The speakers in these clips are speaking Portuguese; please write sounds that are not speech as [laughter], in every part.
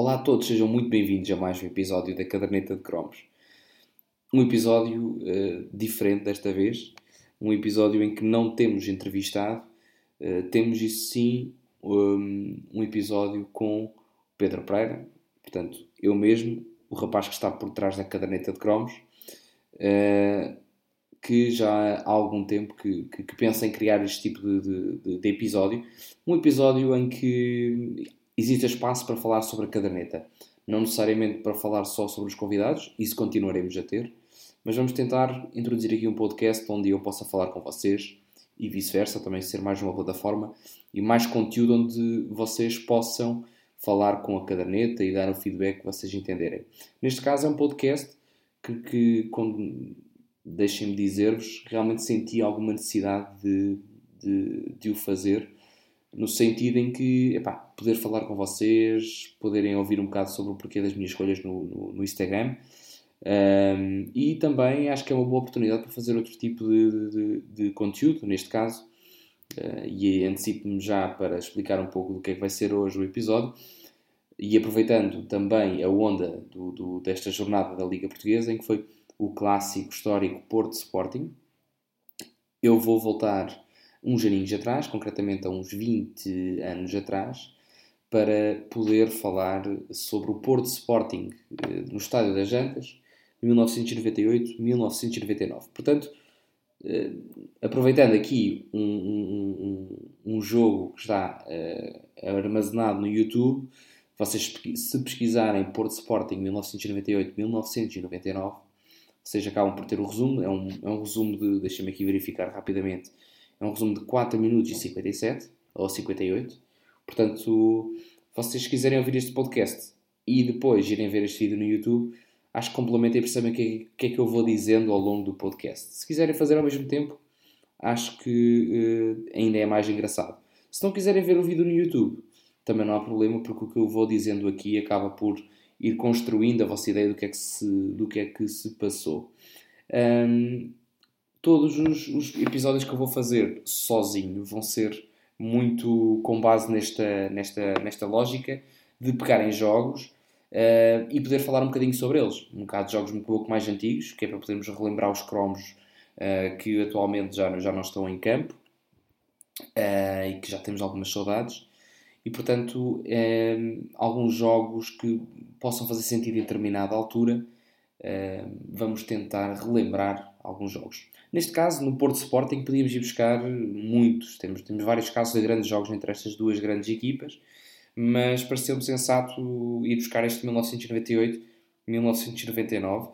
Olá a todos, sejam muito bem-vindos a mais um episódio da Caderneta de Cromos. Um episódio uh, diferente desta vez, um episódio em que não temos entrevistado, uh, temos isso sim um, um, episódio com Pedro Pereira, portanto, eu mesmo, o rapaz que está por trás da Caderneta de Cromos, uh, que já há algum tempo que, que, que pensa em criar este tipo de, de, de episódio, um episódio em que existe espaço para falar sobre a caderneta. Não necessariamente para falar só sobre os convidados, isso continuaremos a ter, mas vamos tentar introduzir aqui um podcast onde eu possa falar com vocês e vice-versa, também ser mais uma plataforma e mais conteúdo onde vocês possam falar com a caderneta e dar o feedback que vocês entenderem. Neste caso é um podcast que, que deixem-me dizer-vos, realmente senti alguma necessidade de, de, de o fazer no sentido em que, epá, poder falar com vocês, poderem ouvir um bocado sobre o porquê das minhas escolhas no, no, no Instagram. Um, e também acho que é uma boa oportunidade para fazer outro tipo de, de, de conteúdo, neste caso, uh, e antecipo-me já para explicar um pouco do que é que vai ser hoje o episódio. E aproveitando também a onda do, do, desta jornada da Liga Portuguesa, em que foi o clássico histórico Porto Sporting, eu vou voltar uns aninhos atrás, concretamente há uns 20 anos atrás, para poder falar sobre o Porto Sporting eh, no Estádio das Jantas, 1998-1999. Portanto, eh, aproveitando aqui um, um, um, jogo que está uh, armazenado no YouTube, vocês se pesquisarem Porto Sporting 1998-1999, vocês acabam por ter o resumo, é um, é um resumo de, deixem-me aqui verificar rapidamente, é um resumo de 4 minutos e 57, ou 58. Portanto, vocês quiserem ouvir este podcast e depois irem ver este vídeo no YouTube, acho que complementem e percebem o que, que, é que eu vou dizendo ao longo do podcast. Se quiserem fazer ao mesmo tempo, acho que uh, ainda é mais engraçado. Se não quiserem ver o vídeo no YouTube, também não há problema, porque o que eu vou dizendo aqui acaba por ir construindo a vossa ideia do que é que se, do que é que se passou. Um, todos os, os, episódios que eu vou fazer sozinho vão ser muito com base nesta, nesta, nesta lógica de pegar em jogos uh, e poder falar um bocadinho sobre eles. Um bocado de jogos um pouco mais antigos, que é para podermos relembrar os cromos uh, que atualmente já, já não estão em campo uh, e que já temos algumas saudades. E portanto, alguns jogos que possam fazer sentido em determinada altura, vamos tentar relembrar alguns jogos. Neste caso, no Porto Sporting, podíamos ir buscar muitos. Temos, temos vários casos de grandes jogos entre estas duas grandes equipas, mas pareceu-me sensato ir buscar este 1998-1999.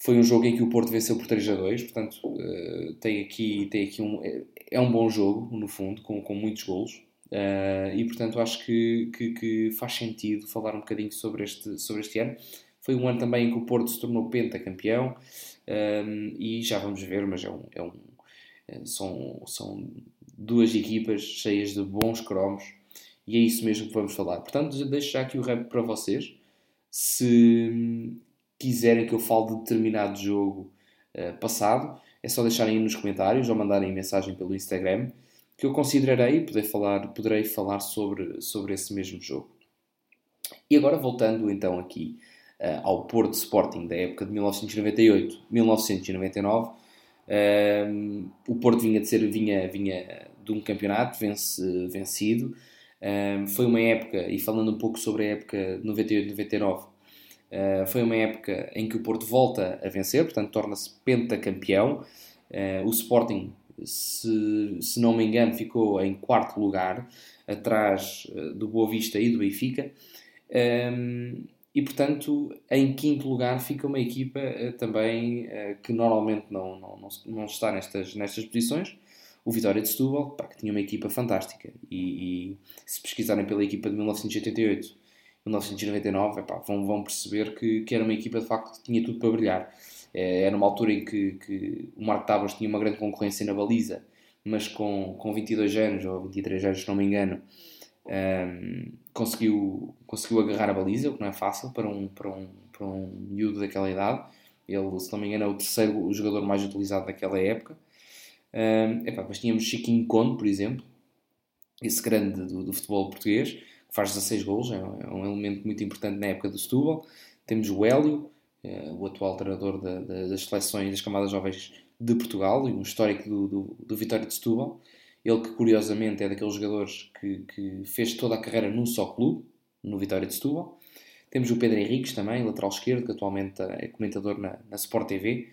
Foi um jogo em que o Porto venceu por 3 a 2, portanto, uh, tem aqui, tem aqui um, é, é, um bom jogo, no fundo, com, com muitos golos. Uh, e portanto acho que, que, que, faz sentido falar um bocadinho sobre este, sobre este ano. Foi um ano também em que o Porto se tornou pentacampeão, um, e já vamos ver, mas é um, é um, é, são, são duas equipas cheias de bons cromos e é isso mesmo que vamos falar. Portanto, deixo já aqui o rap para vocês. Se quiserem que eu fale de determinado jogo uh, passado, é só deixarem nos comentários ou mandarem mensagem pelo Instagram que eu considerarei poder falar, poderei falar sobre, sobre esse mesmo jogo. E agora voltando então aqui ao Porto Sporting da época de 1998-1999. Uh, o Porto vinha de ser vinha, vinha de um campeonato vence, vencido. Uh, foi uma época, e falando um pouco sobre a época 98-99, uh, foi uma época em que o Porto volta a vencer, portanto torna-se pentacampeão. Uh, o Sporting, se, se não me engano, ficou em quarto lugar, atrás do Boa Vista e do Benfica. Um, e portanto, em quinto lugar fica uma equipa uh, também uh, que normalmente não, não, não, não, está nestas, nestas posições, o Vitória de Setúbal, pá, que tinha uma equipa fantástica. E, e, se pesquisarem pela equipa de 1988 1999, epá, vão, vão perceber que, que era uma equipa de facto que tinha tudo para brilhar. É, era uma altura em que, que o Marco Tavares tinha uma grande concorrência na baliza, mas com, com 22 anos, ou 23 anos, se não me engano, um, conseguiu, conseguiu agarrar a baliza, o que não é fácil para um, para um, para um miúdo daquela idade. Ele, se não me engano, é o terceiro o jogador mais utilizado daquela época. Um, epá, mas tínhamos Chiquinho Conde, por exemplo, esse grande do, do, futebol português, faz 16 gols, é um elemento muito importante na época do Setúbal. Temos o Hélio, o atual treinador da, da, das seleções das camadas jovens de Portugal e um histórico do, do, do Vitória de Setúbal. Ele que, curiosamente, é daqueles jogadores que, que, fez toda a carreira num só clube, no Vitória de Setúbal. Temos o Pedro Henriques também, lateral esquerdo, que atualmente é comentador na, na Sport TV.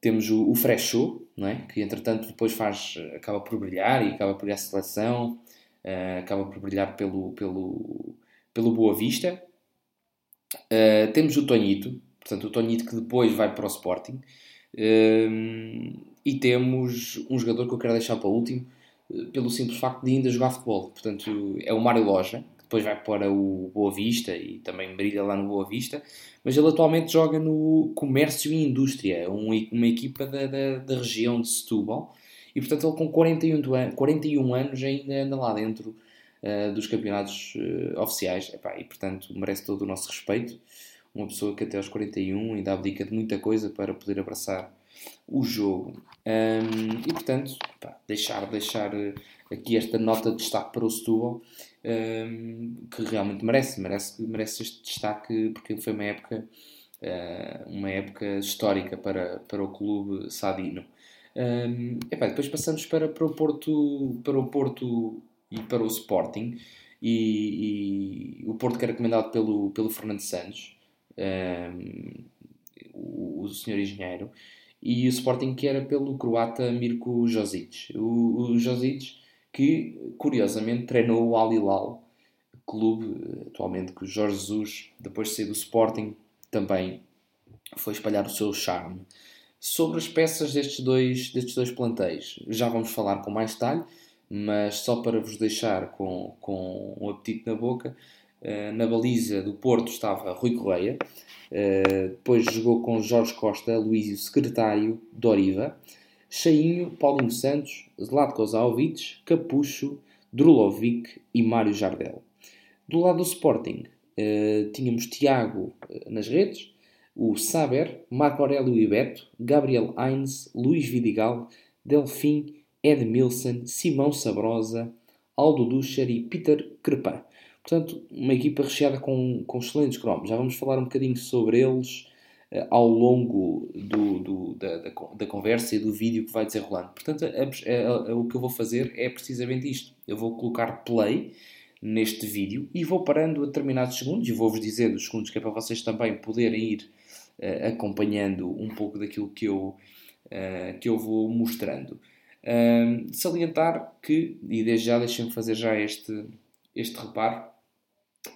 Temos o, o Frechot, não é? que entretanto depois faz, acaba por brilhar e acaba por ir à seleção, uh, acaba por brilhar pelo, pelo, pelo Boa Vista. Uh, temos o Tonhito, portanto o Tonhito que depois vai para o Sporting. E temos um jogador que eu quero deixar para o último, pelo simples facto de ainda jogar futebol. Portanto, é o Mário Loja, que depois vai para o Boa Vista e também brilha lá no Boa Vista, mas ele atualmente joga no Comércio e Indústria, uma equipa da, da, da região de Setúbal, e portanto ele com 41, an 41 anos ainda anda lá dentro uh, dos campeonatos uh, oficiais, Epá, e portanto merece todo o nosso respeito. Uma pessoa que até aos 41 ainda abdica de muita coisa para poder abraçar o jogo. Um, e portanto, pá, deixar, deixar eh, aqui esta nota de destaque para o Setúbal, um, que realmente merece, merece, merece este destaque, porque foi uma época, uh, uma época histórica para, para o clube sadino. Um, depois passamos para, para, o Porto, para o Porto e para o Sporting, e, e o Porto que é recomendado pelo, pelo Fernando Santos, o, o senhor engenheiro, e o Sporting que era pelo croata Mirko Josic. O, o Josic que, curiosamente, treinou o Al Hilal, clube atualmente que o Jorge Jesus, depois de sair do Sporting, também foi espalhar o seu charme. Sobre as peças destes dois, destes dois plantéis, já vamos falar com mais detalhe, mas só para vos deixar com, com um apetite na boca, eh, na baliza do Porto estava Rui Correia, eh, depois jogou com Jorge Costa, Luísio Secretário, Doriva, Cheinho, Paulinho Santos, Zlatko Zaovic, Capucho, Drulovic e Mário Jardel. Do lado do Sporting, uh, tínhamos Tiago nas redes, o Saber, Marco Aurélio e Beto, Gabriel Heinz, Luís Vidigal, Delfim, Edmilson, Simão Sabrosa, Aldo Ducher e Peter Crepin. Portanto, uma equipa recheada com, com excelentes cromos. Já vamos falar um bocadinho sobre eles uh, ao longo do, do, da, da, da, conversa e do vídeo que vai desenrolando. Portanto, a, a, a, o que eu vou fazer é precisamente isto. Eu vou colocar play neste vídeo e vou parando a determinados segundos e vou-vos dizer os segundos que é para vocês também poderem ir uh, acompanhando um pouco daquilo que eu, uh, que eu vou mostrando. salientar que, e desde já deixem-me fazer já este, este reparo,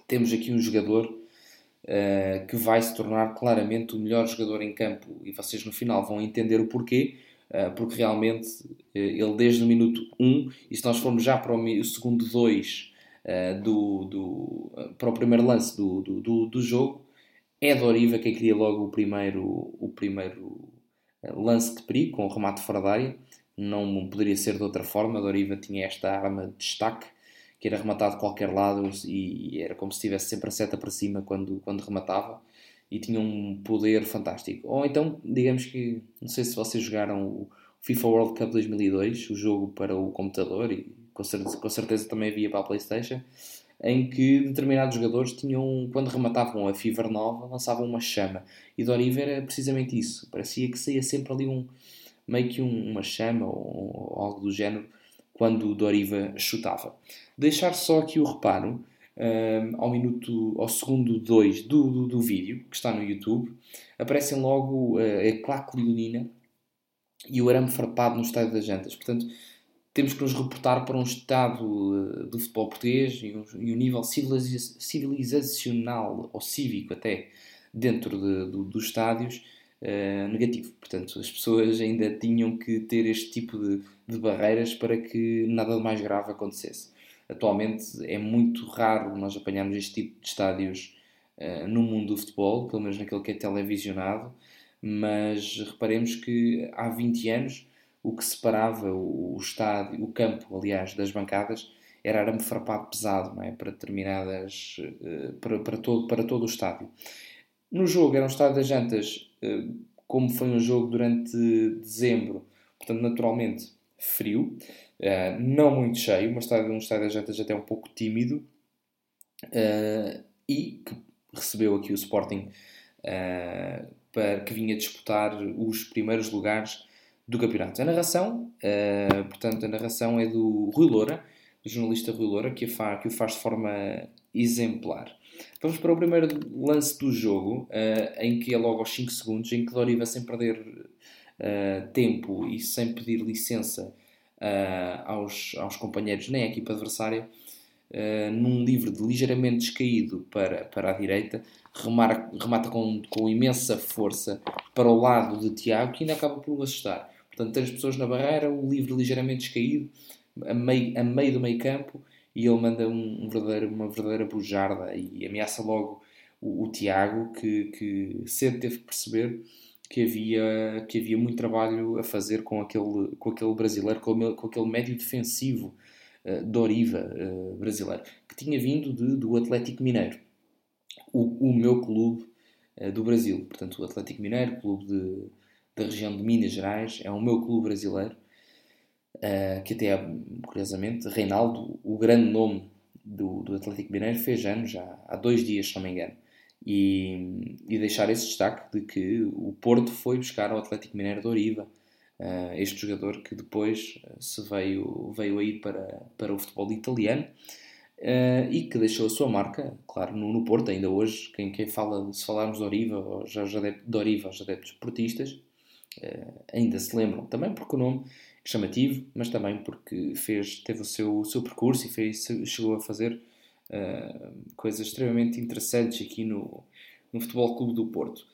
temos aqui um jogador uh, que vai se tornar claramente o melhor jogador em campo e vocês no final vão entender o porquê, uh, porque realmente uh, ele desde o minuto 1, e se nós formos já para o, o segundo 2 do, do, para o primeiro lance do, do, do, do jogo, é Doriva quem cria logo o primeiro, o primeiro lance de perigo, com o remate fora da área. Não poderia ser de outra forma. Doriva tinha esta arma de destaque que era rematado de qualquer lado e era como se estivesse sempre a seta para cima quando, quando rematava e tinha um poder fantástico. Ou então, digamos que, não sei se vocês jogaram o FIFA World Cup 2002, o jogo para o computador e com certeza, com certeza também havia para a Playstation, em que determinados jogadores tinham, quando rematavam a Fever nova, lançavam uma chama. E Doriva era precisamente isso. Parecia que saía sempre ali um, meio que um, uma chama ou, ou algo do género quando o Doriva chutava. Deixar só aqui o reparo um, ao minuto, ao segundo 2 do, do, do, vídeo, que está no YouTube, aparecem logo uh, a claque leonina e o arame farpado no estádio das jantas. Portanto, temos que nos reportar para um estado uh, do futebol português e um, e um nível civilizacional ou cívico até dentro de, do, dos estádios uh, negativo. Portanto, as pessoas ainda tinham que ter este tipo de, de barreiras para que nada de mais grave acontecesse. Atualmente é muito raro nós apanharmos este tipo de estádios uh, no mundo do futebol, pelo menos naquele que é televisionado, mas reparemos que há 20 anos o que separava o, estádio, o campo, aliás, das bancadas era arame farpado pesado, não é? Para determinadas, uh, para, para, todo, para todo o estádio. No jogo era um estádio das jantas, como foi um jogo durante dezembro, portanto, naturalmente, frio, uh, não muito cheio, mas um estádio das jantas até um pouco tímido, uh, e que recebeu aqui o Sporting para, que vinha disputar os primeiros lugares do campeonato. A narração, portanto, a narração é do Rui Loura, do jornalista Rui Loura, que o faz de forma exemplar. Vamos para o primeiro lance do jogo, uh, em que é logo aos 5 segundos, em que Doriva, sem perder uh, tempo e sem pedir licença aos, aos companheiros nem à equipa adversária, num livre de ligeiramente descaído para, para a direita, remata, remata com, com imensa força para o lado de Tiago, que ainda acaba por o assustar. Portanto, três pessoas na barreira, o livre ligeiramente descaído, a meio, a meio do meio campo, e ele manda um, verdadeiro, uma verdadeira bujarda e ameaça logo o, o Tiago, que, que cedo teve que perceber que havia, que havia muito trabalho a fazer com aquele, com aquele brasileiro, com, com aquele médio defensivo uh, Doriva uh, brasileiro, que tinha vindo de, do Atlético Mineiro, o, o meu clube uh, do Brasil. Portanto, o Atlético Mineiro, clube de, da região de Minas Gerais, é o meu clube brasileiro, que até, curiosamente, Reinaldo, o grande nome do, do Atlético Mineiro, fez anos já há dois dias, se não me engano. E, e, deixar esse destaque de que o Porto foi buscar ao Atlético Mineiro de Oriva, uh, este jogador que depois se veio, veio aí para, para o futebol italiano. Uh, e que deixou a sua marca, claro, no, no Porto, ainda hoje, quem, quem fala, se falarmos de Oriva, ou já, já de Oriva, os adeptos portistas, uh, ainda se lembram, também porque o nome chamativo, mas também porque fez, teve o seu, o seu percurso e fez, chegou a fazer uh, coisas extremamente interessantes aqui no, no Futebol Clube do Porto.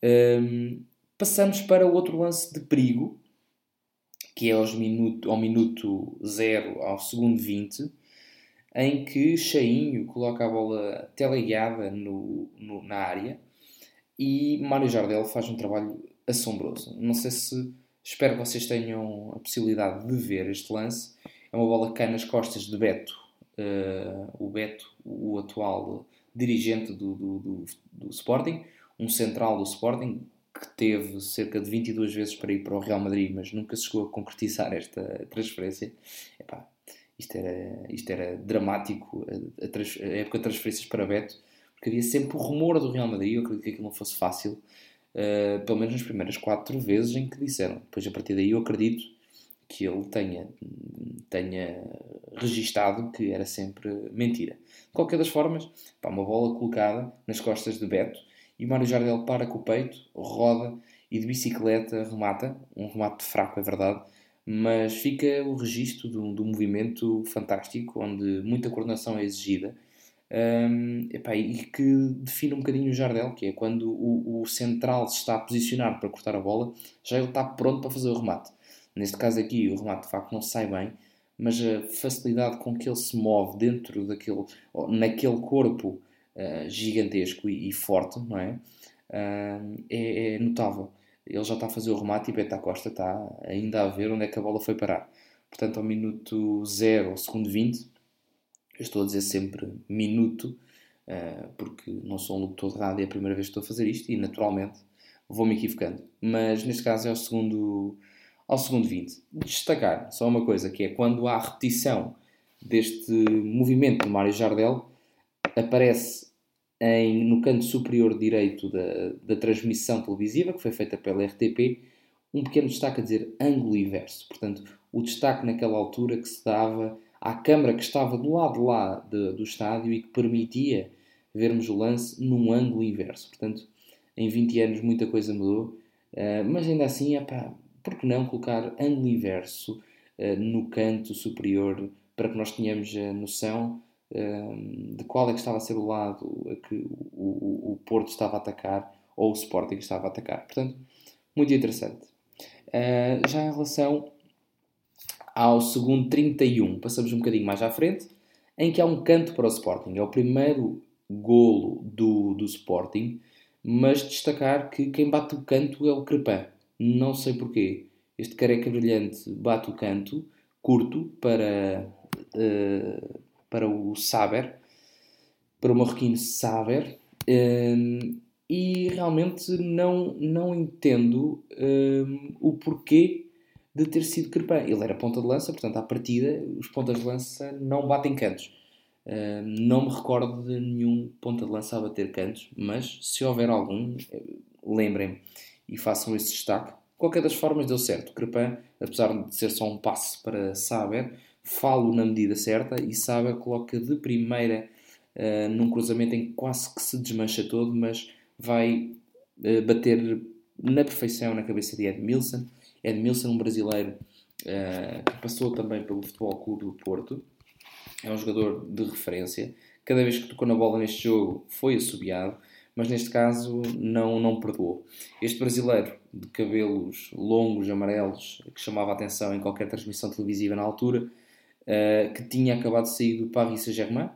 Ehm, passamos para o outro lance de perigo, que é aos minuto, ao minuto 0 ao segundo 20, em que Cheinho coloca a bola teleguiada no, no, na área e Mário Jardel faz um trabalho assombroso. Não sei se espero que vocês tenham a possibilidade de ver este lance. É uma bola que cai nas costas de Beto, uh, o Beto, o atual dirigente do, do, do, do, Sporting, um central do Sporting que teve cerca de 22 vezes para ir para o Real Madrid, mas nunca se chegou a concretizar [laughs] esta transferência. Epá, isto era, isto era dramático, a, a, a, época de transferências para Beto, porque havia sempre o rumor do Real Madrid, eu acredito que aquilo não fosse fácil, uh, pelo menos nas primeiras quatro vezes em que disseram. Depois, a partir daí, eu acredito que ele tenha, tenha registado que era sempre mentira. De qualquer das formas, pá, uma bola colocada nas costas de Beto e Mário Jardel para com o peito, roda e de bicicleta remata, um remate fraco, é verdade, mas fica o registro de um movimento fantástico, onde muita coordenação é exigida, um, epá, e que define um bocadinho o Jardel, que é quando o, o, central se está a posicionar para cortar a bola, já ele está pronto para fazer o remate. Neste caso aqui, o remate de facto não sai bem, mas a facilidade com que ele se move dentro daquele, naquele corpo uh, gigantesco e, e, forte, não é? Uh, é, é notável ele já está a fazer o remate e Beta Costa está ainda a ver onde é que a bola foi parar. Portanto, ao minuto 0, ao segundo 20, eu estou a dizer sempre minuto, uh, porque não sou um locutor de rádio, é a primeira vez que estou a fazer isto e naturalmente vou-me equivocando. Mas neste caso é ao segundo, ao segundo 20. Destacar só uma coisa, que é quando há repetição deste movimento do Mário Jardel, aparece em, no canto superior direito da, da transmissão televisiva, que foi feita pela RTP, um pequeno destaque a dizer ângulo inverso. Portanto, o destaque naquela altura que se dava à câmara que estava do lado lá de, do estádio e que permitia vermos o lance num ângulo inverso. Portanto, em 20 anos muita coisa mudou, uh, mas ainda assim, epá, por que não colocar ângulo inverso uh, no canto superior para que nós tenhamos a noção de qual é que estava a ser o lado a que o, o, o Porto estava a atacar ou o Sporting estava a atacar. Portanto, muito interessante. Uh, já em relação ao segundo 31, passamos um bocadinho mais à frente, em que há um canto para o Sporting. É o primeiro golo do, do Sporting, mas destacar que quem bate o canto é o Crepin. Não sei porquê. Este careca brilhante bate o canto, curto, para, uh, para o Saber, para o marroquino Saber, um, e realmente não, não entendo um, o porquê de ter sido Crepin. Ele era ponta de lança, portanto, à partida, os pontas de lança não batem cantos. Uh, não me recordo de nenhum ponta de lança a bater cantos, mas se houver algum, lembrem-me e façam esse destaque. Qualquer das formas deu certo. Crepin, apesar de ser só um passo para Saber, falo na medida certa e Saber coloca de primeira uh, num cruzamento em que quase que se desmancha todo, mas vai uh, bater na perfeição na cabeça de Edmilson. Edmilson, um brasileiro uh, que passou também pelo Futebol Clube do Porto, é um jogador de referência. Cada vez que tocou na bola neste jogo foi assobiado mas neste caso não, não perdoou. Este brasileiro de cabelos longos, amarelos, que chamava a atenção em qualquer transmissão televisiva na altura, uh, que tinha acabado de sair do Paris Saint-Germain,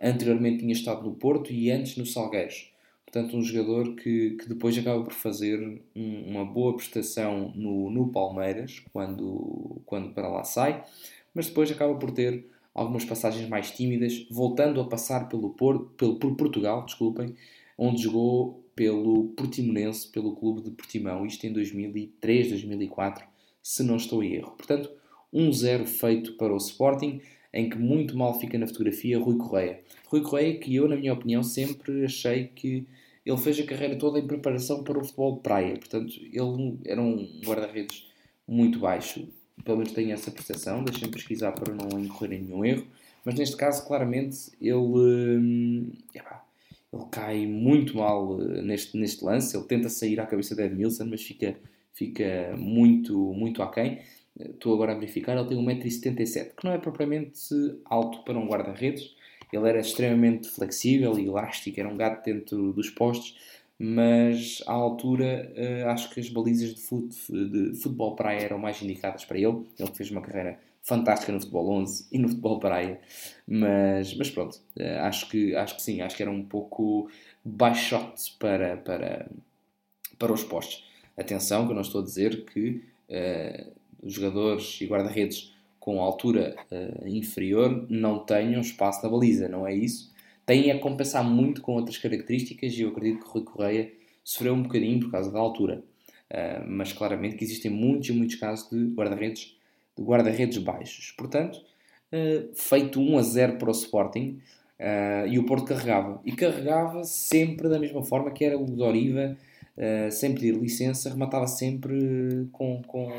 anteriormente tinha estado no Porto e antes no Salgueiros. Portanto, um jogador que, que depois acaba por fazer um, uma boa prestação no, no Palmeiras, quando, quando para lá sai, mas depois acaba por ter algumas passagens mais tímidas, voltando a passar pelo, Porto, pelo por Portugal, desculpem, onde jogou pelo Portimonense, pelo clube de Portimão, isto em 2003, 2004, se não estou em erro. Portanto, 1-0 feito para o Sporting, em que muito mal fica na fotografia Rui Correia. Rui Correia, que eu, na minha opinião, sempre achei que ele fez a carreira toda em preparação para o futebol de praia. Portanto, ele era um guarda-redes muito baixo, pelo menos tenho essa percepção, deixem-me pesquisar para não incorrer em nenhum erro, mas neste caso, claramente, ele. Hum, ele cai muito mal eh, neste, neste lance. Ele tenta sair à cabeça de Edmilson, mas fica, fica muito, muito aquém. Eh, estou agora a verificar, ele tem 1,77m, que não é propriamente alto para um guarda-redes. Ele era extremamente flexível e elástico, era um gato dentro dos postes, mas à altura uh, acho que as balizas de, fute, de futebol praia eram mais indicadas para ele. Ele fez uma carreira fantástica no futebol 11 e no futebol praia, mas, mas pronto, eh, acho que, acho que sim, acho que era um pouco baixote para, para, para os postos. Atenção, que eu não estou a dizer que uh, jogadores e guarda-redes com altura uh, inferior não tenham espaço na baliza, não é isso. Têm a compensar muito com outras características e eu acredito que o Rui Correia sofreu um bocadinho por causa da altura. Uh, mas claramente que existem muitos e muitos casos de guarda-redes de guarda-redes baixos. Portanto, uh, feito 1 a 0 para o Sporting, e o Porto carregava. E carregava sempre da mesma forma que era o Doriva, sem pedir licença, rematava sempre com, com,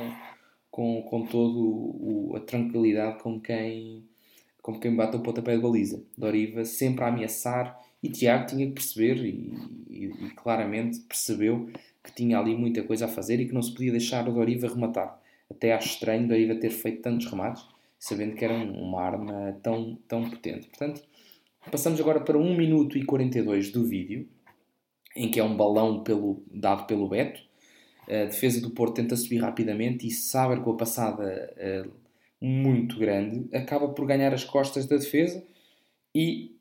com, com toda a tranquilidade com quem, com quem bate o pontapé de baliza. Doriva sempre a ameaçar, e Tiago tinha que perceber, e, e, e claramente percebeu que tinha ali muita coisa a fazer e que não se podia deixar o Doriva rematar até acho estranho Doriva ter feito tantos remates, sabendo que era uma arma tão, tão potente. Portanto, passamos agora para 1 minuto e 42 do vídeo, em que é um balão pelo, dado pelo Beto. A defesa do Porto tenta subir rapidamente e Saber com a passada uh, muito grande acaba por ganhar as costas da defesa e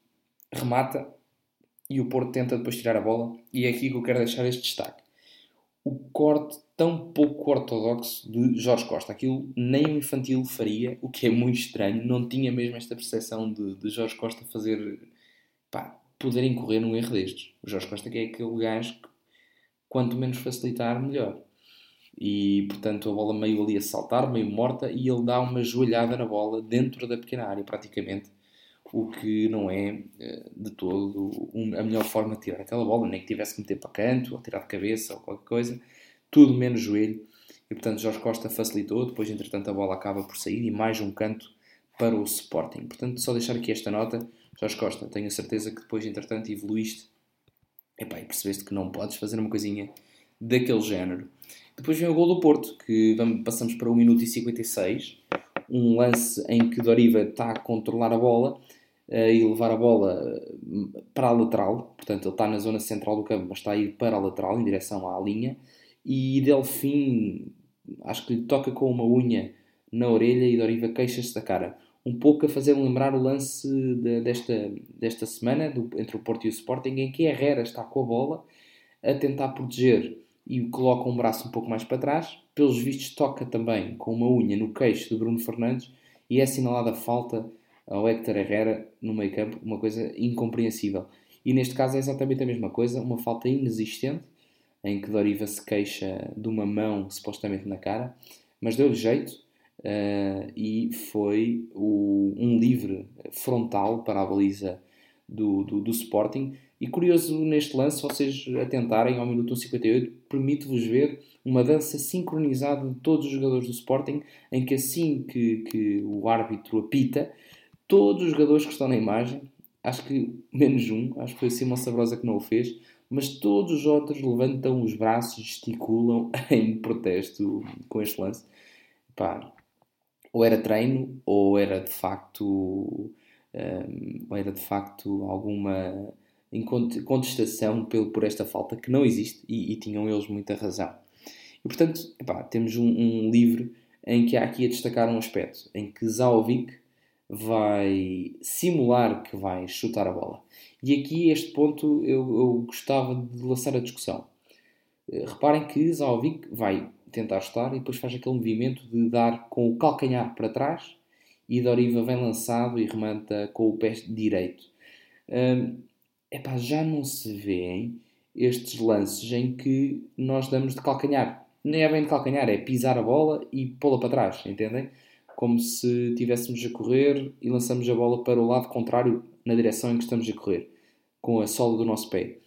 remata e o Porto tenta depois tirar a bola e é aqui que eu quero deixar este destaque o corte tão pouco ortodoxo de Jorge Costa. Aquilo nem o infantil faria, o que é muito estranho. Não tinha mesmo esta percepção de, de Jorge Costa fazer. pá, poder incorrer num erro destes. O Jorge Costa que é aquele gajo quanto menos facilitar, melhor. E, portanto, a bola meio ali a saltar, meio morta, e ele dá uma joelhada na bola dentro da pequena área, praticamente. O que não é eh, de todo a melhor forma de tirar aquela bola, nem que tivesse que meter para canto, ou tirar de cabeça, ou qualquer coisa tudo menos joelho. E portanto Jorge Costa facilitou, depois entretanto a bola acaba por sair e mais um canto para o Sporting. Portanto, só deixar aqui esta nota, Jorge Costa, tenho a certeza que depois entretanto evoluíste epá, e percebeste que não podes fazer uma coisinha daquele género. Depois vem o gol do Porto, que vamos, passamos para 1 minuto e 56, um lance em que Doriva está a controlar a bola uh, e levar a bola hum, para a lateral, portanto ele está na zona central do campo, mas está a ir para a lateral, em direção à linha, e Delfim acho que lhe toca com uma unha na orelha e Doriva queixa-se da cara. Um pouco a fazer lembrar o lance de, desta, desta semana do, entre o Porto e o Sporting, em que Herrera está com a bola a tentar proteger e coloca um braço um pouco mais para trás. Pelos vistos, toca também com uma unha no queixo de Bruno Fernandes e é assinalada falta ao Héctor Herrera no meio campo, uma coisa incompreensível. E neste caso é exatamente a mesma coisa, uma falta inexistente em que Doriva se queixa de uma mão supostamente na cara, mas deu-lhe jeito. Uh, e foi o, um livre frontal para a baliza do, do, do, Sporting. E curioso neste lance, vocês atentarem ao minuto 58, permite-vos ver uma dança sincronizada de todos os jogadores do Sporting, em que assim que, que o árbitro apita, todos os jogadores que estão na imagem, acho que menos um, acho que foi o Simão Sabrosa que não o fez, mas todos os outros levantam os braços, gesticulam [laughs] em protesto com este lance. Pá, ou era treino, ou era de facto, um, ou era de facto alguma contestação por esta falta que não existe e, e tinham eles muita razão. E portanto, epá, temos um, um livro em que há aqui a destacar um aspecto em que Zaovic vai simular que vai chutar a bola. E aqui, este ponto, eu, eu gostava de lançar a discussão. Eh, reparem que Zaovic vai tentar chutar e depois faz aquele movimento de dar com o calcanhar para trás e Doriva vem lançado e remata com o pé direito. Hum, epá, já não se vêem estes lances em que nós damos de calcanhar. Nem é bem de calcanhar, é pisar a bola e pô-la para trás, entendem? como se estivéssemos a correr e lançamos a bola para o lado contrário na direção em que estamos a correr, com a sola do nosso pé.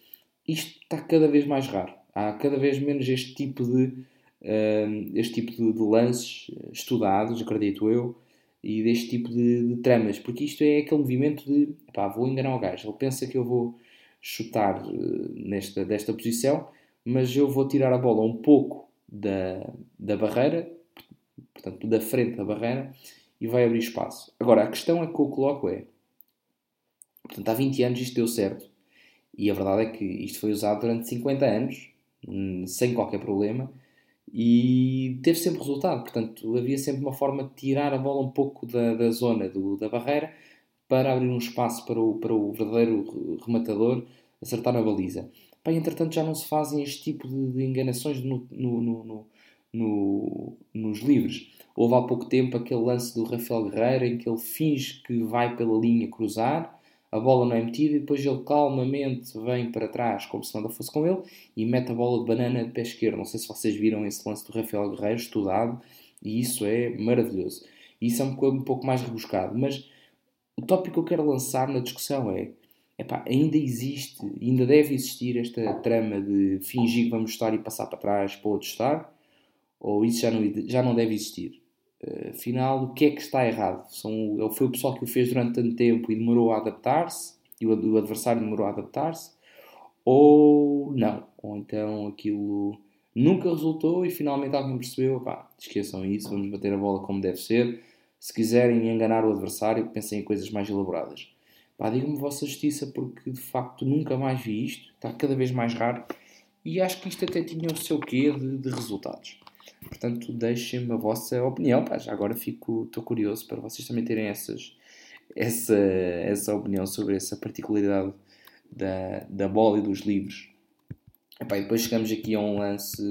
Isto está cada vez mais raro. Há cada vez menos este tipo de, este tipo de, de, lances estudados, acredito eu, e deste tipo de, de, tramas, porque isto é aquele movimento de pá, vou enganar o gajo. Ele pensa que eu vou chutar uh, nesta, desta posição, mas eu vou tirar a bola um pouco da, da barreira portanto, da frente da barreira, e vai abrir espaço. Agora, a questão é que eu coloco é, portanto, há 20 anos isto deu certo, e a verdade é que isto foi usado durante 50 anos, hum, sem qualquer problema, e teve sempre resultado. Portanto, havia sempre uma forma de tirar a bola um pouco da, da zona do, da barreira para abrir um espaço para o, para o verdadeiro rematador acertar na baliza. Pá, entretanto, já não se fazem este tipo de, de enganações no, no, no, no, nos livros. Houve há pouco tempo aquele lance do Rafael Guerreiro em que ele finge que vai pela linha cruzar, a bola não é metida e depois ele calmamente vem para trás como se nada fosse com ele e mete a bola de banana de pé esquerdo. Não sei se vocês viram esse lance do Rafael Guerreiro estudado e isso é maravilhoso. Isso é um, um pouco mais rebuscado, mas o tópico que eu quero lançar na discussão é epá, ainda existe, ainda deve existir esta trama de fingir que vamos estar e passar para trás para outro estar ou isso já não, já não deve existir. Afinal, o que é que está errado? São, foi o pessoal que o fez durante tanto tempo e demorou a adaptar-se, e o adversário demorou a adaptar-se, ou não, ou então aquilo nunca resultou e finalmente alguém percebeu, pá, esqueçam isso, vamos bater a bola como deve ser. Se quiserem enganar o adversário, pensem em coisas mais elaboradas. Pá, digam-me vossa justiça porque de facto nunca mais vi isto, está cada vez mais raro e acho que isto até tinha o seu quê de, de resultados. Portanto, deixem-me a vossa opinião. Pá, já agora fico, estou curioso para vocês também terem essas, essa, essa opinião sobre essa particularidade da, da bola e dos livros. E depois chegamos aqui a um lance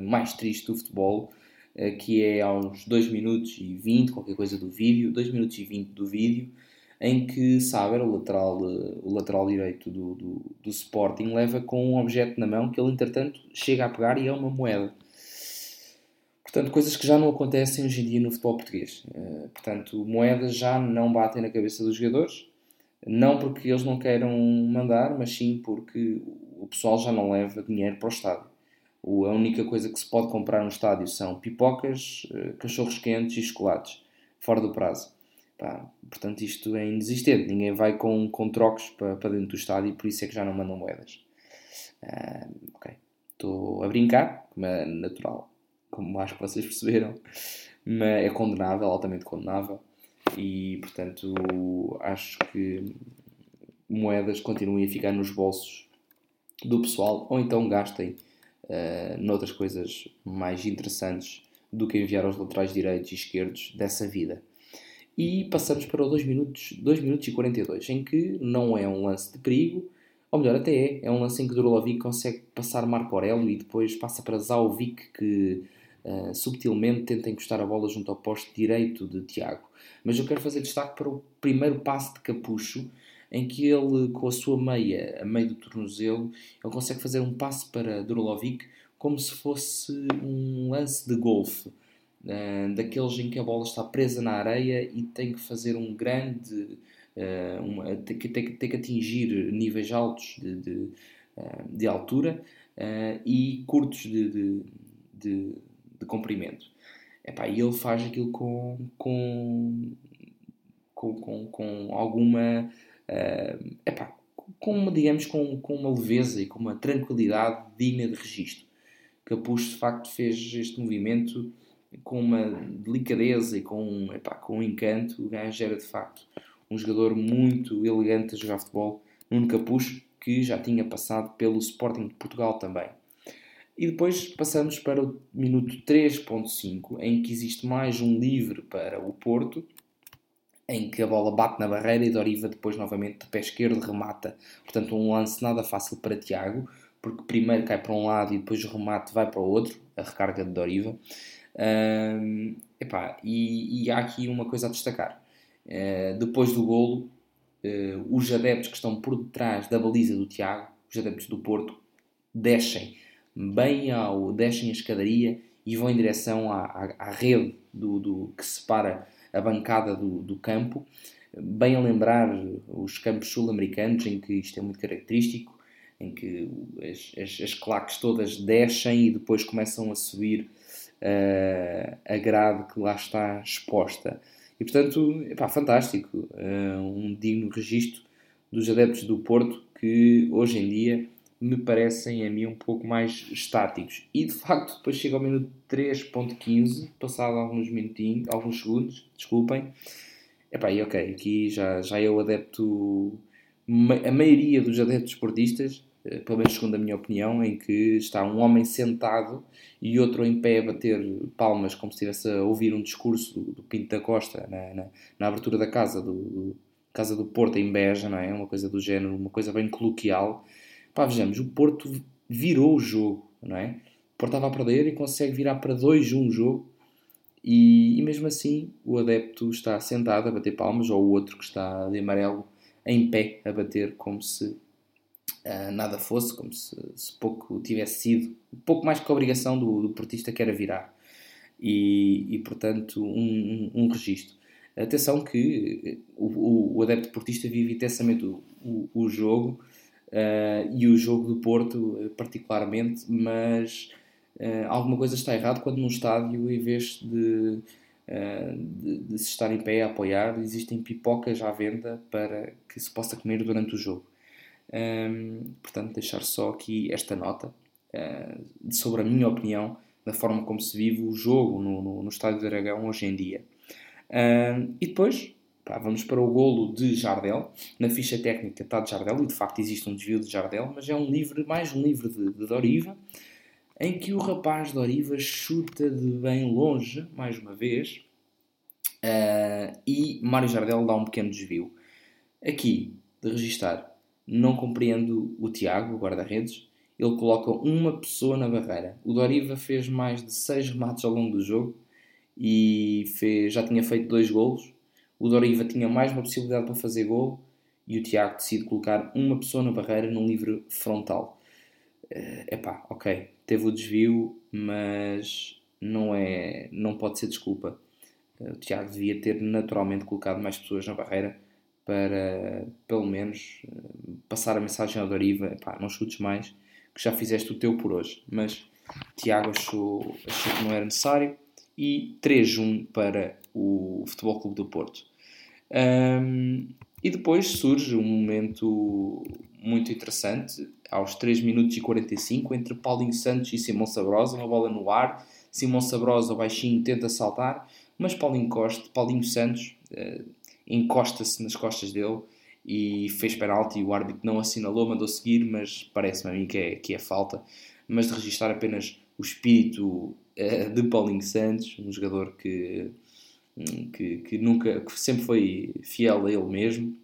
mais triste do futebol, eh, que é aos 2 minutos e 20, qualquer coisa do vídeo, 2 minutos e 20 do vídeo, em que Saber, o lateral, o lateral direito do, do, do Sporting, leva com um objeto na mão que ele, entretanto, chega a pegar e é uma moeda. Portanto, coisas que já não acontecem hoje em dia no futebol português. Uh, portanto, moedas já não batem na cabeça dos jogadores, não porque eles não queiram mandar, mas sim porque o pessoal já não leva dinheiro para o estádio. A única coisa que se pode comprar no estádio são pipocas, uh, cachorros quentes e chocolates, fora do prazo. Portanto, isto é inexistente. Ninguém vai com, com trocos para, para dentro do estádio e por isso é que já não mandam moedas. Ok. Estou a brincar, como é natural como acho que vocês perceberam, mas é condenável, altamente condenável, e portanto acho que moedas continuem a ficar nos bolsos do pessoal ou então gastem uh, noutras coisas mais interessantes do que enviar aos laterais direitos e esquerdos dessa vida. E passamos para o 2 minutos, 2 minutos e 42, em que não é um lance de perigo, ou melhor, até é, é um lance em que Durolovic consegue passar Marco Aurélio e depois passa para Zauvic que uh, subtilmente tenta encostar a bola junto ao poste direito de Tiago. Mas eu quero fazer destaque para o primeiro passe de Capucho, em que ele, com a sua meia, a meio do tornozelo, ele consegue fazer um passe para Durolovic como se fosse um lance de golfe. uh, daqueles em que a bola está presa na areia e tem que fazer um grande. Uh, uma, tem, que, tem, tem, que atingir níveis altos de, de, de altura e curtos de, de, de, comprimento. Epá, e ele faz aquilo com, com, com, com, alguma. epá, com digamos, com, com uma leveza e com uma tranquilidade digna de registro. Capucho, de facto, fez este movimento com uma delicadeza e com, epá, com um encanto. O gajo era, de facto, um jogador muito elegante a jogar futebol. Nuno Capucho, que já tinha passado pelo Sporting de Portugal também. E depois passamos para o minuto 3.5, em que existe mais um livre para o Porto, em que a bola bate na barreira e Doriva depois novamente de pé esquerdo remata. Portanto, um lance nada fácil para Tiago, porque primeiro cai para um lado e depois o remate vai para o outro, a recarga de Doriva. Um, epá, e, e, há aqui uma coisa a destacar. Uh, depois do golo, uh, os adeptos que estão por detrás da baliza do Tiago, os adeptos do Porto, descem bem ao descem a escadaria e vão em direção à, à, à rede do, do, que separa a bancada do, do campo, bem a lembrar os campos sul-americanos, em que isto é muito característico, em que as, as, as, claques todas descem e depois começam a subir uh, a grade que lá está exposta. E portanto, epá, fantástico, uh, um digno registro dos adeptos do Porto que hoje em dia me parecem a mim um pouco mais estáticos. E de facto, depois chega ao minuto 3.15, passado alguns minutinhos, alguns segundos, desculpem. Epá, e ok, aqui já, já é o adepto, a maioria dos adeptos esportistas, eh, pelo menos segundo a minha opinião, em que está um homem sentado e outro em pé a bater palmas como se estivesse a ouvir um discurso do, Pinto da Costa na, na, na abertura da casa do, do, casa do Porto em Beja, não é? Uma coisa do género, uma coisa bem coloquial Pá, vejamos, o Porto virou o jogo, não é? O Porto estava a perder e consegue virar para 2-1 o jogo e, e, mesmo assim o adepto está sentado a bater palmas ou o outro que está de amarelo em pé a bater como se uh, nada fosse, como se, se, pouco tivesse sido, pouco mais que a obrigação do, do portista que era virar. E, e portanto, um, um, um registro. Atenção que o, o, o adepto portista vive intensamente o, o, o jogo uh, e o jogo do Porto eh, particularmente, mas uh, alguma coisa está errado quando num estádio, em vez de, uh, de, de, se estar em pé a apoiar, existem pipocas à venda para que se possa comer durante o jogo. Um, ehm, portanto, deixar só aqui esta nota sobre a minha opinião da forma como se vive o jogo no, no, no Estádio de Aragão hoje em dia. Ehm, e depois, Pá, vamos para o golo de Jardel. Na ficha técnica está de Jardel e de facto existe um desvio de Jardel, mas é um livre, mais um livro de, de Doriva, em que o rapaz Doriva chuta de bem longe, mais uma vez, uh, e Mário Jardel dá um pequeno desvio. Aqui, de registar, não compreendo o Tiago, o guarda-redes, ele coloca uma pessoa na barreira. O Doriva fez mais de 6 remates ao longo do jogo e fez, já tinha feito dois golos o Doriva tinha mais uma possibilidade para fazer gol e o Tiago decide colocar uma pessoa na barreira num livre frontal. Uh, pá, ok, teve o desvio, mas não é, não pode ser desculpa. Uh, o Tiago devia ter naturalmente colocado mais pessoas na barreira para, pelo menos, uh, passar a mensagem ao Doriva: pá, não chutes mais, que já fizeste o teu por hoje. Mas Tiago achou, achou que não era necessário e 3-1 para o Futebol Clube do Porto. Um, e depois surge um momento muito interessante, aos 3 minutos e 45, entre Paulinho Santos e Simão Sabrosa, uma bola no ar. Simão Sabrosa, baixinho, tenta saltar, mas Paulinho, Costa, Paulinho Santos uh, encosta-se nas costas dele e fez penalti. O árbitro não assinalou, mandou seguir, mas parece-me a mim que é, que é falta. Mas de registrar apenas o espírito uh, de Paulinho Santos, um jogador que que, que, nunca, que sempre foi fiel a ele mesmo,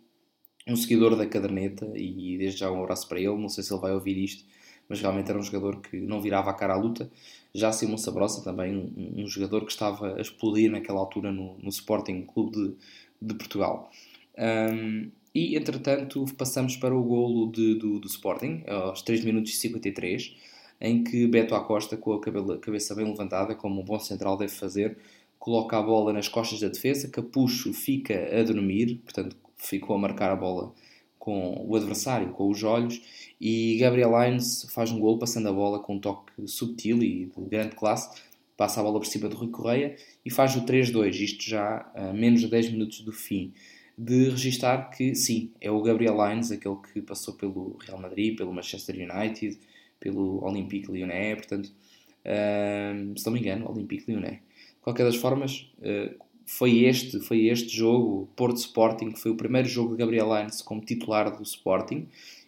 um seguidor da caderneta e desde já um abraço para ele, não sei se ele vai ouvir isto, mas realmente era um jogador que não virava a cara à luta. Já Simão Sabrosa também, um, um jogador que estava a explodir naquela altura no, no Sporting Clube de, de Portugal. Um, e entretanto passamos para o golo de, do, do Sporting, aos 3 minutos e 53. em que Beto Acosta, com a cabeça bem levantada, como um bom central deve fazer, coloca a bola nas costas da defesa, Capucho fica a dormir, portanto ficou a marcar a bola com o adversário, com os olhos, e Gabriel Hines faz um gol passando a bola com um toque subtil e de grande classe, passa a bola por cima do Rui Correia e faz o 3-2, isto já a menos de 10 minutos do fim. De registar que, sim, é o Gabriel Hines, aquele que passou pelo Real Madrid, pelo Manchester United, pelo Olympique Lyonnais, portanto, uh, se não me engano, Olympique Lyonnais. Qualquer das formas, uh, foi este, foi este jogo, Porto Sporting, que foi o primeiro jogo de Gabriel Hines como titular do Sporting.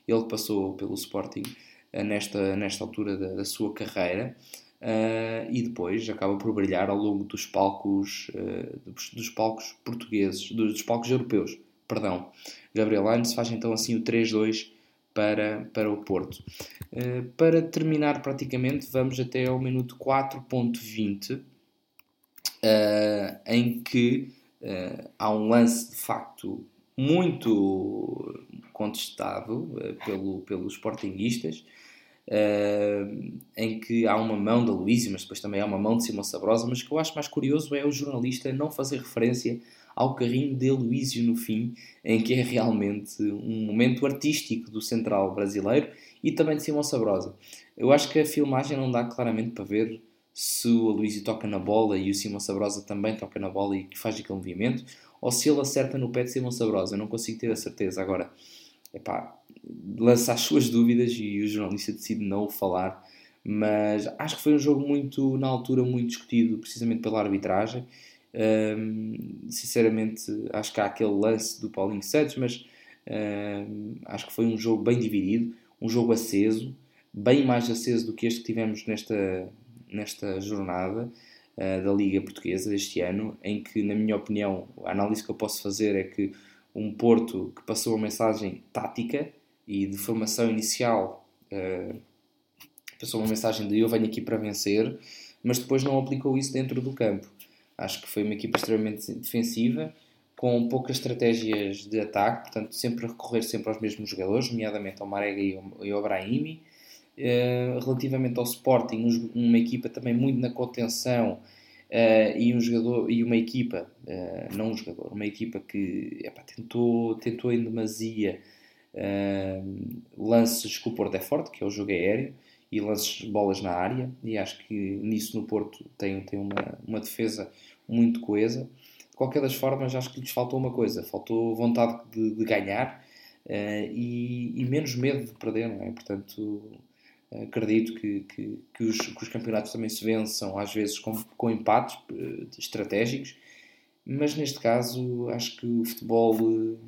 Ele passou pelo Sporting uh, nesta, nesta altura da, da sua carreira. Uh, e depois acaba por brilhar ao longo dos palcos dos, palcos portugueses, dos, dos, palcos europeus, perdão. Gabriel Hines faz então assim o 3-2 para, para o Porto. Uh, para terminar praticamente, vamos até ao minuto 4.20, em que há um lance de facto muito contestado pelo, pelos sportinguistas, Uh, em que há uma mão da Luísa, mas depois também há uma mão de Simão Sabrosa, mas o que eu acho mais curioso é o jornalista não fazer referência ao carrinho de Luísio no fim, em que é realmente um momento artístico do central brasileiro e também de Simão Sabrosa. Eu acho que a filmagem não dá claramente para ver se o Luísio toca na bola e o Simão Sabrosa também toca na bola e faz aquele movimento, ou se ele acerta no pé de Simão Sabrosa. Eu não consigo ter a certeza. Agora, epá, lança as suas dúvidas e o jornalista decide não o falar. Mas acho que foi um jogo muito, na altura, muito discutido precisamente pela arbitragem. Um, sinceramente, acho que há aquele lance do Paulinho Santos, mas um, acho que foi um jogo bem dividido, um jogo aceso, bem mais aceso do que este que tivemos nesta, nesta jornada uh, da Liga Portuguesa deste ano, em que, na minha opinião, a análise que eu posso fazer é que um Porto que passou uma mensagem tática e de formação inicial uh, passou uma mensagem de eu venho aqui para vencer, mas depois não aplicou isso dentro do campo. Acho que foi uma equipa extremamente defensiva, com poucas estratégias de ataque, portanto sempre recorrer sempre aos mesmos jogadores, nomeadamente ao Marega e ao Brahimi. Uh, relativamente ao Sporting, uma equipa também muito na contenção uh, e um jogador e uma equipa, uh, não um jogador, uma equipa que tentou, tentou em demasia uh, lances com o Porto é forte, que é o jogo aéreo, e lances bolas na área, e acho que nisso no Porto tem, tem uma, uma defesa muito coesa. De qualquer das formas, acho que lhes faltou uma coisa, faltou vontade de, de ganhar e, e, menos medo de perder, não é? Portanto, acredito que, que, que, os, que, os, campeonatos também se vençam, às vezes com, com empates uh, estratégicos, mas neste caso acho que o futebol uh,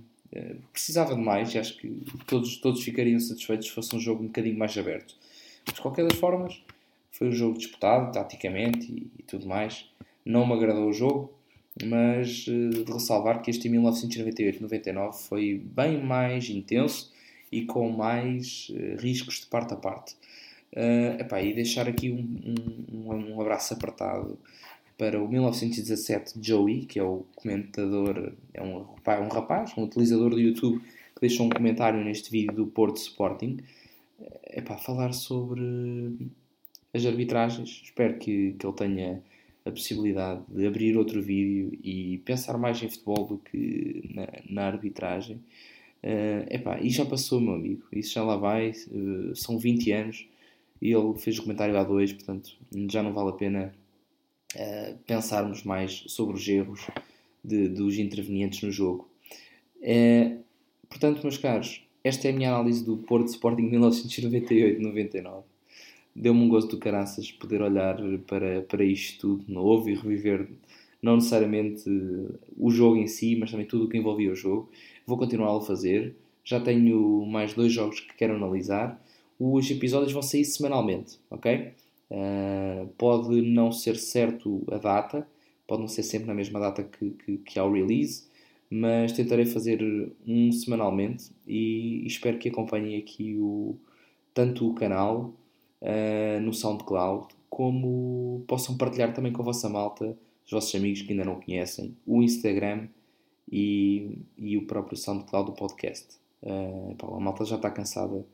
precisava de mais e acho que todos, todos ficariam satisfeitos se fosse um jogo um bocadinho mais aberto. Mas, de qualquer das formas, foi um jogo disputado, taticamente e, e tudo mais. Não me agradou o jogo, mas de ressalvar que este em 1998-99 foi bem mais intenso e com mais uh, riscos de parte a parte. Uh, epá, e deixar aqui um, um, um abraço apertado para o 1917 Joey, que é o comentador, é um, um rapaz, um utilizador do YouTube que deixou um comentário neste vídeo do Porto Sporting, é para falar sobre as arbitragens. Espero que, que ele tenha a possibilidade de abrir outro vídeo e pensar mais em futebol do que na, na arbitragem. Uh, epá, e já passou, meu amigo, isso já lá vai, uh, são 20 anos e ele fez o comentário há dois, portanto já não vale a pena uh, pensarmos mais sobre os erros de, dos intervenientes no jogo. Uh, portanto, meus caros, esta é a minha análise do Porto Sporting 1998-99. Deu-me um gosto do caraças poder olhar para, para isto tudo novo e reviver não necessariamente o jogo em si, mas também tudo o que envolvia o jogo. Vou continuar a fazer. Já tenho mais dois jogos que quero analisar. Os episódios vão sair semanalmente, ok? Uh, pode não ser certo a data, pode não ser sempre na mesma data que, que, que há o release, mas tentarei fazer um semanalmente e, e espero que acompanhem aqui o, tanto o canal uh, no SoundCloud como possam partilhar também com a vossa malta, os vossos amigos que ainda não conhecem, o Instagram e, e o próprio SoundCloud do podcast. Uh, a malta já está cansada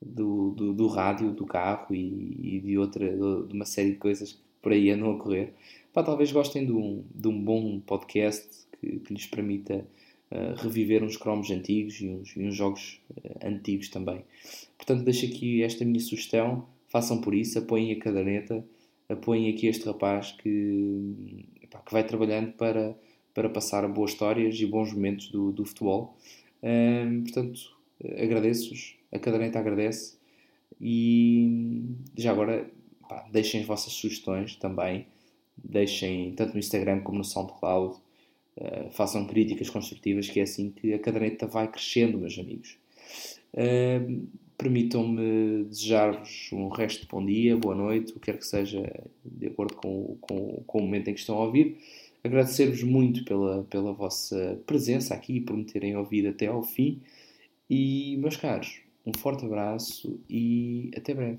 do, do, do rádio, do carro e, e de outra, de uma série de coisas que por aí andam a correr. Pá, talvez gostem de um, de um bom podcast que, que lhes permita uh, reviver uns cromos antigos e uns, e uns jogos uh, antigos também. Portanto, deixo aqui esta minha sugestão. Façam por isso, apoiem a caderneta, apoiem aqui este rapaz que, epá, que vai trabalhando para, para passar boas histórias e bons momentos do, do futebol. Uh, portanto, agradeço-vos, a caderneta agradece e já agora deixem as vossas sugestões também deixem tanto no Instagram como no SoundCloud, uh, façam críticas construtivas, que é assim que a caderneta vai crescendo, meus amigos. Uh, Permitam-me desejar-vos um resto de bom dia, boa noite, o que quer que seja, de acordo com, com, com o momento em que estão a ouvir. Agradecer-vos muito pela, pela vossa presença aqui e por me terem ouvido até ao fim. E, meus caros, um forte abraço e até breve.